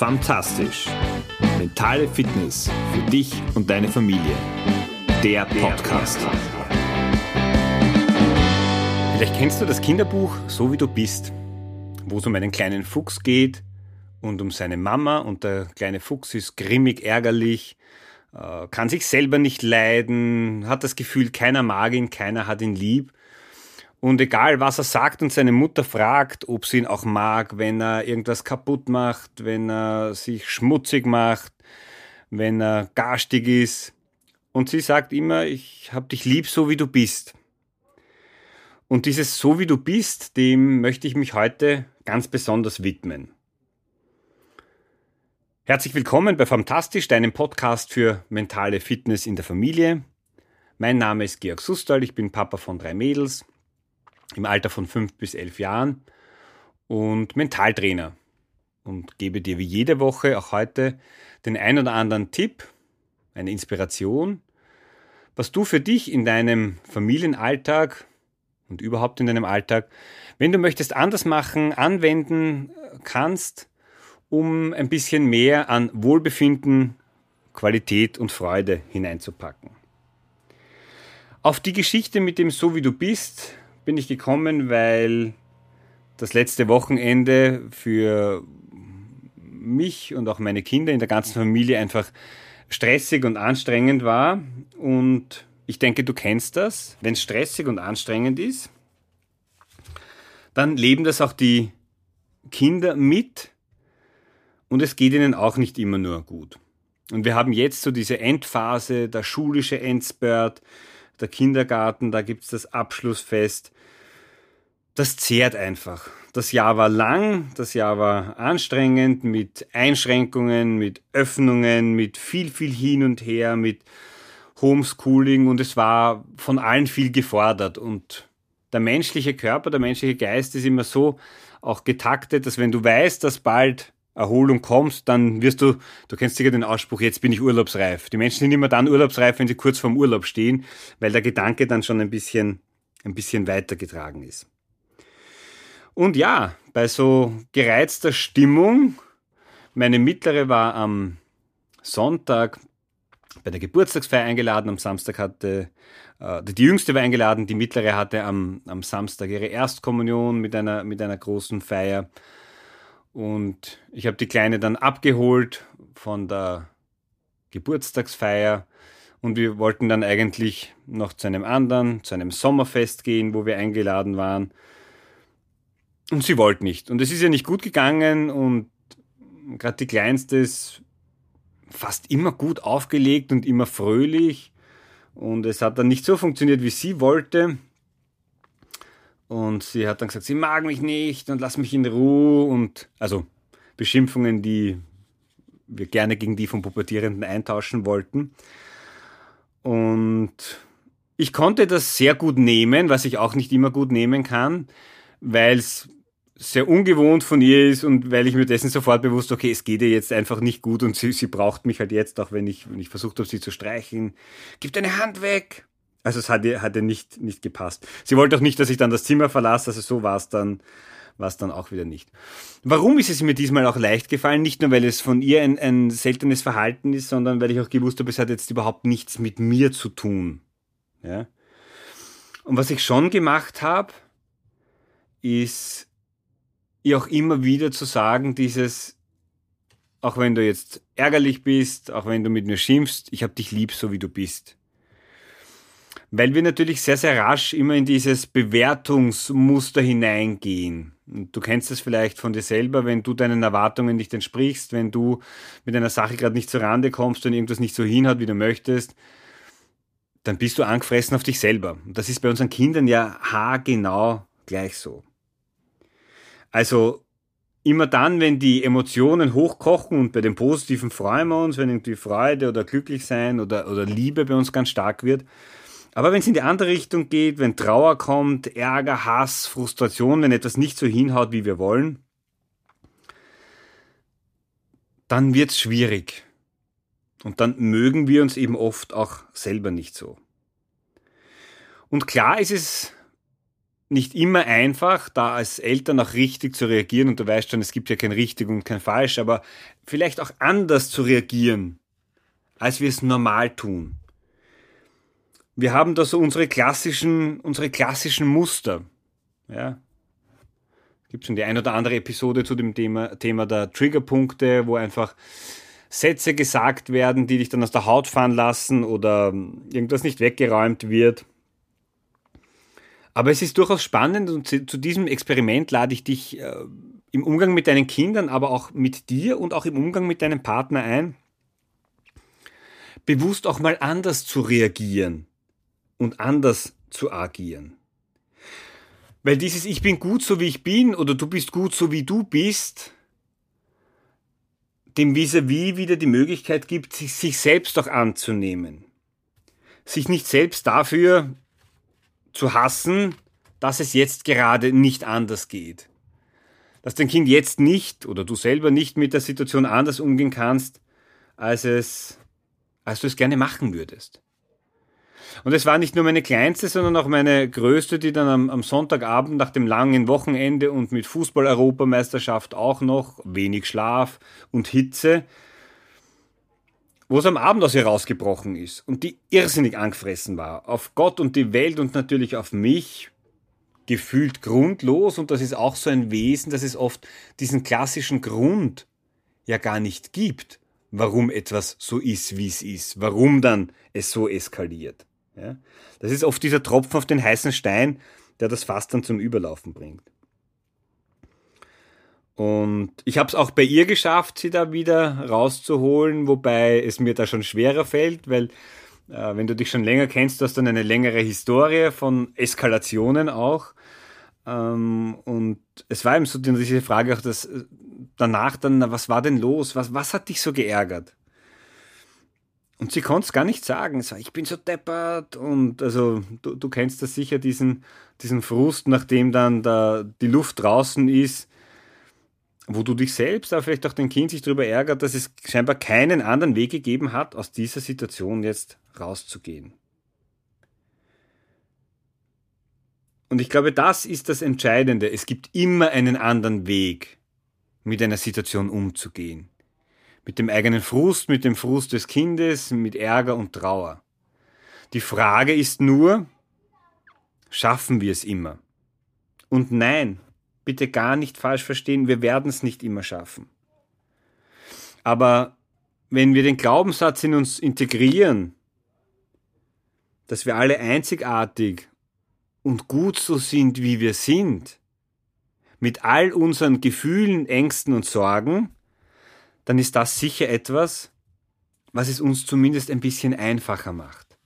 Fantastisch. Mentale Fitness für dich und deine Familie. Der Podcast. Vielleicht kennst du das Kinderbuch So wie du bist, wo es um einen kleinen Fuchs geht und um seine Mama und der kleine Fuchs ist grimmig, ärgerlich, äh, kann sich selber nicht leiden, hat das Gefühl, keiner mag ihn, keiner hat ihn lieb und egal, was er sagt und seine Mutter fragt, ob sie ihn auch mag, wenn er irgendwas kaputt macht, wenn er sich schmutzig macht, wenn er garstig ist. Und sie sagt immer, ich hab dich lieb, so wie du bist. Und dieses so wie du bist, dem möchte ich mich heute ganz besonders widmen. Herzlich willkommen bei Fantastisch, deinem Podcast für mentale Fitness in der Familie. Mein Name ist Georg Sustal, ich bin Papa von drei Mädels im Alter von fünf bis elf Jahren und Mentaltrainer und gebe dir wie jede Woche auch heute den ein oder anderen Tipp, eine Inspiration, was du für dich in deinem Familienalltag und überhaupt in deinem Alltag, wenn du möchtest, anders machen, anwenden kannst, um ein bisschen mehr an Wohlbefinden, Qualität und Freude hineinzupacken. Auf die Geschichte mit dem So wie du bist bin ich gekommen, weil das letzte Wochenende für mich und auch meine Kinder in der ganzen Familie einfach stressig und anstrengend war. Und ich denke, du kennst das. Wenn es stressig und anstrengend ist, dann leben das auch die Kinder mit und es geht ihnen auch nicht immer nur gut. Und wir haben jetzt so diese Endphase, der schulische Endspurt, der Kindergarten, da gibt es das Abschlussfest. Das zehrt einfach. Das Jahr war lang, das Jahr war anstrengend mit Einschränkungen, mit Öffnungen, mit viel, viel hin und her, mit Homeschooling und es war von allen viel gefordert. Und der menschliche Körper, der menschliche Geist ist immer so auch getaktet, dass wenn du weißt, dass bald Erholung kommst, dann wirst du, du kennst sicher den Ausspruch, jetzt bin ich urlaubsreif. Die Menschen sind immer dann urlaubsreif, wenn sie kurz vorm Urlaub stehen, weil der Gedanke dann schon ein bisschen, ein bisschen weitergetragen ist. Und ja, bei so gereizter Stimmung, meine mittlere war am Sonntag bei der Geburtstagsfeier eingeladen, am Samstag hatte, äh, die jüngste war eingeladen, die mittlere hatte am, am Samstag ihre Erstkommunion mit einer, mit einer großen Feier. Und ich habe die Kleine dann abgeholt von der Geburtstagsfeier und wir wollten dann eigentlich noch zu einem anderen, zu einem Sommerfest gehen, wo wir eingeladen waren. Und sie wollte nicht. Und es ist ja nicht gut gegangen und gerade die Kleinste ist fast immer gut aufgelegt und immer fröhlich. Und es hat dann nicht so funktioniert, wie sie wollte. Und sie hat dann gesagt, sie mag mich nicht und lass mich in Ruhe und also Beschimpfungen, die wir gerne gegen die vom Pubertierenden eintauschen wollten. Und ich konnte das sehr gut nehmen, was ich auch nicht immer gut nehmen kann, weil es sehr ungewohnt von ihr ist und weil ich mir dessen sofort bewusst, okay, es geht ihr jetzt einfach nicht gut und sie, sie braucht mich halt jetzt, auch wenn ich, wenn ich versucht habe, sie zu streichen. Gib deine Hand weg! Also es hat ihr, hat ihr nicht, nicht gepasst. Sie wollte auch nicht, dass ich dann das Zimmer verlasse, also so war es dann, war dann auch wieder nicht. Warum ist es mir diesmal auch leicht gefallen? Nicht nur, weil es von ihr ein, ein seltenes Verhalten ist, sondern weil ich auch gewusst habe, es hat jetzt überhaupt nichts mit mir zu tun. Ja? Und was ich schon gemacht habe, ist ihr auch immer wieder zu sagen, dieses, auch wenn du jetzt ärgerlich bist, auch wenn du mit mir schimpfst, ich habe dich lieb, so wie du bist weil wir natürlich sehr, sehr rasch immer in dieses Bewertungsmuster hineingehen. Du kennst es vielleicht von dir selber, wenn du deinen Erwartungen nicht entsprichst, wenn du mit einer Sache gerade nicht zur Rande kommst und irgendwas nicht so hinhaut, wie du möchtest, dann bist du angefressen auf dich selber. Und das ist bei unseren Kindern ja haargenau gleich so. Also immer dann, wenn die Emotionen hochkochen und bei den Positiven freuen wir uns, wenn irgendwie Freude oder glücklich sein oder, oder Liebe bei uns ganz stark wird, aber wenn es in die andere Richtung geht, wenn Trauer kommt, Ärger, Hass, Frustration, wenn etwas nicht so hinhaut, wie wir wollen, dann wird es schwierig. Und dann mögen wir uns eben oft auch selber nicht so. Und klar ist es nicht immer einfach, da als Eltern auch richtig zu reagieren und du weißt schon, es gibt ja kein richtig und kein falsch, aber vielleicht auch anders zu reagieren, als wir es normal tun. Wir haben da so unsere klassischen, unsere klassischen Muster. Ja. Gibt schon die ein oder andere Episode zu dem Thema, Thema der Triggerpunkte, wo einfach Sätze gesagt werden, die dich dann aus der Haut fahren lassen oder irgendwas nicht weggeräumt wird. Aber es ist durchaus spannend und zu diesem Experiment lade ich dich äh, im Umgang mit deinen Kindern, aber auch mit dir und auch im Umgang mit deinem Partner ein, bewusst auch mal anders zu reagieren und anders zu agieren. Weil dieses Ich bin gut so wie ich bin oder du bist gut so wie du bist, dem vis-à-vis -vis wieder die Möglichkeit gibt, sich selbst auch anzunehmen. Sich nicht selbst dafür zu hassen, dass es jetzt gerade nicht anders geht. Dass dein Kind jetzt nicht oder du selber nicht mit der Situation anders umgehen kannst, als es, als du es gerne machen würdest. Und es war nicht nur meine kleinste, sondern auch meine größte, die dann am, am Sonntagabend nach dem langen Wochenende und mit Fußball-Europameisterschaft auch noch wenig Schlaf und Hitze wo es am Abend aus ihr rausgebrochen ist und die irrsinnig angefressen war, auf Gott und die Welt und natürlich auf mich, gefühlt grundlos und das ist auch so ein Wesen, dass es oft diesen klassischen Grund ja gar nicht gibt, warum etwas so ist, wie es ist, warum dann es so eskaliert. Ja? Das ist oft dieser Tropfen auf den heißen Stein, der das Fass dann zum Überlaufen bringt. Und ich habe es auch bei ihr geschafft, sie da wieder rauszuholen, wobei es mir da schon schwerer fällt, weil äh, wenn du dich schon länger kennst, du hast dann eine längere Historie von Eskalationen auch. Ähm, und es war eben so diese Frage auch, dass äh, danach dann, was war denn los? Was, was hat dich so geärgert? Und sie konnte es gar nicht sagen. So, ich bin so deppert. Und also du, du kennst das sicher, diesen, diesen Frust, nachdem dann da die Luft draußen ist wo du dich selbst, aber vielleicht auch dein Kind sich darüber ärgert, dass es scheinbar keinen anderen Weg gegeben hat, aus dieser Situation jetzt rauszugehen. Und ich glaube, das ist das Entscheidende. Es gibt immer einen anderen Weg, mit einer Situation umzugehen. Mit dem eigenen Frust, mit dem Frust des Kindes, mit Ärger und Trauer. Die Frage ist nur, schaffen wir es immer? Und nein, bitte gar nicht falsch verstehen, wir werden es nicht immer schaffen. Aber wenn wir den Glaubenssatz in uns integrieren, dass wir alle einzigartig und gut so sind, wie wir sind, mit all unseren Gefühlen, Ängsten und Sorgen, dann ist das sicher etwas, was es uns zumindest ein bisschen einfacher macht.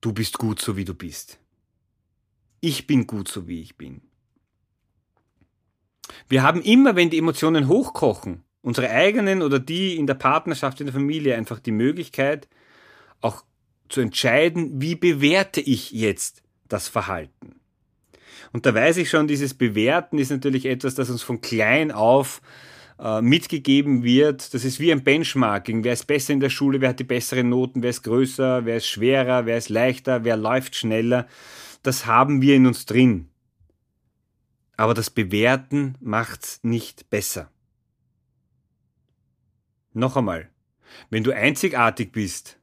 Du bist gut so, wie du bist. Ich bin gut so, wie ich bin. Wir haben immer, wenn die Emotionen hochkochen, unsere eigenen oder die in der Partnerschaft, in der Familie, einfach die Möglichkeit, auch zu entscheiden, wie bewerte ich jetzt das Verhalten. Und da weiß ich schon, dieses Bewerten ist natürlich etwas, das uns von klein auf äh, mitgegeben wird. Das ist wie ein Benchmarking. Wer ist besser in der Schule, wer hat die besseren Noten, wer ist größer, wer ist schwerer, wer ist leichter, wer läuft schneller das haben wir in uns drin. Aber das Bewerten macht's nicht besser. Noch einmal, wenn du einzigartig bist,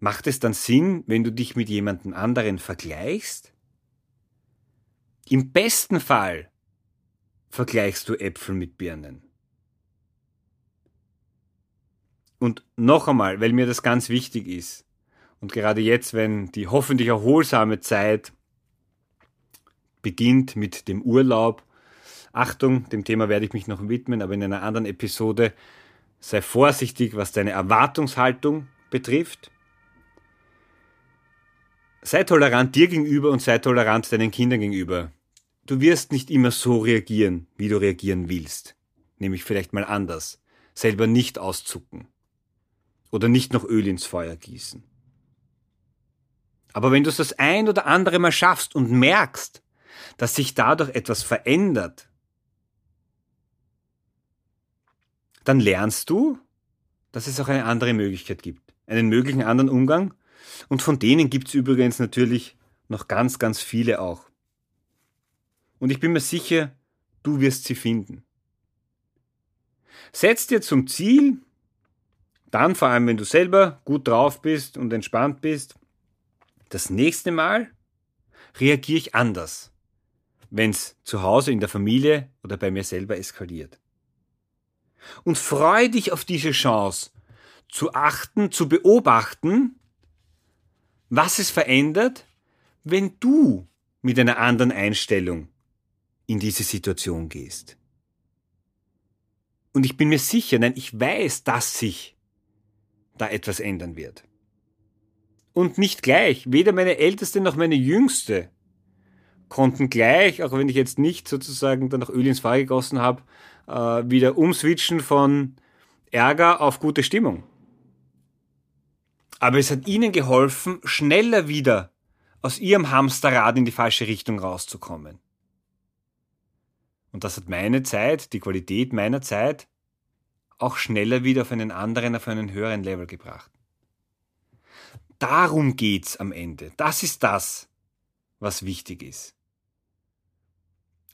macht es dann Sinn, wenn du dich mit jemandem anderen vergleichst? Im besten Fall vergleichst du Äpfel mit Birnen. Und noch einmal, weil mir das ganz wichtig ist, und gerade jetzt, wenn die hoffentlich erholsame Zeit beginnt mit dem Urlaub. Achtung, dem Thema werde ich mich noch widmen, aber in einer anderen Episode sei vorsichtig, was deine Erwartungshaltung betrifft. Sei tolerant dir gegenüber und sei tolerant deinen Kindern gegenüber. Du wirst nicht immer so reagieren, wie du reagieren willst. Nämlich vielleicht mal anders. Selber nicht auszucken. Oder nicht noch Öl ins Feuer gießen. Aber wenn du es das ein oder andere Mal schaffst und merkst, dass sich dadurch etwas verändert, dann lernst du, dass es auch eine andere Möglichkeit gibt. Einen möglichen anderen Umgang. Und von denen gibt es übrigens natürlich noch ganz, ganz viele auch. Und ich bin mir sicher, du wirst sie finden. Setz dir zum Ziel, dann vor allem, wenn du selber gut drauf bist und entspannt bist, das nächste Mal reagiere ich anders, wenn es zu Hause in der Familie oder bei mir selber eskaliert. Und freue dich auf diese Chance, zu achten, zu beobachten, was es verändert, wenn du mit einer anderen Einstellung in diese Situation gehst. Und ich bin mir sicher, nein, ich weiß, dass sich da etwas ändern wird. Und nicht gleich. Weder meine Älteste noch meine Jüngste konnten gleich, auch wenn ich jetzt nicht sozusagen dann noch Öl ins Feuer gegossen habe, äh, wieder umswitchen von Ärger auf gute Stimmung. Aber es hat ihnen geholfen, schneller wieder aus ihrem Hamsterrad in die falsche Richtung rauszukommen. Und das hat meine Zeit, die Qualität meiner Zeit, auch schneller wieder auf einen anderen, auf einen höheren Level gebracht. Darum geht's am Ende. Das ist das, was wichtig ist.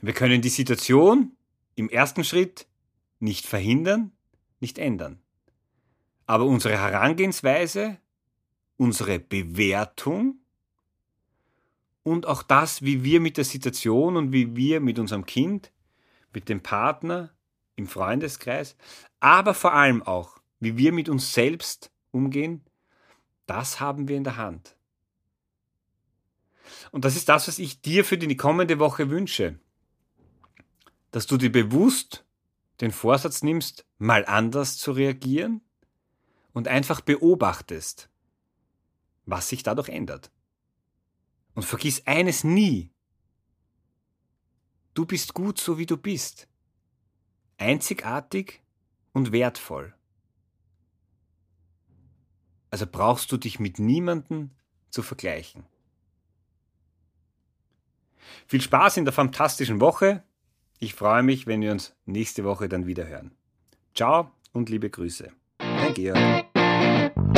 Wir können die Situation im ersten Schritt nicht verhindern, nicht ändern. Aber unsere Herangehensweise, unsere Bewertung und auch das, wie wir mit der Situation und wie wir mit unserem Kind mit dem Partner, im Freundeskreis, aber vor allem auch, wie wir mit uns selbst umgehen, das haben wir in der Hand. Und das ist das, was ich dir für die kommende Woche wünsche. Dass du dir bewusst den Vorsatz nimmst, mal anders zu reagieren und einfach beobachtest, was sich dadurch ändert. Und vergiss eines nie, Du bist gut so wie du bist. Einzigartig und wertvoll. Also brauchst du dich mit niemandem zu vergleichen. Viel Spaß in der fantastischen Woche. Ich freue mich, wenn wir uns nächste Woche dann wieder hören. Ciao und liebe Grüße. Dein Georg.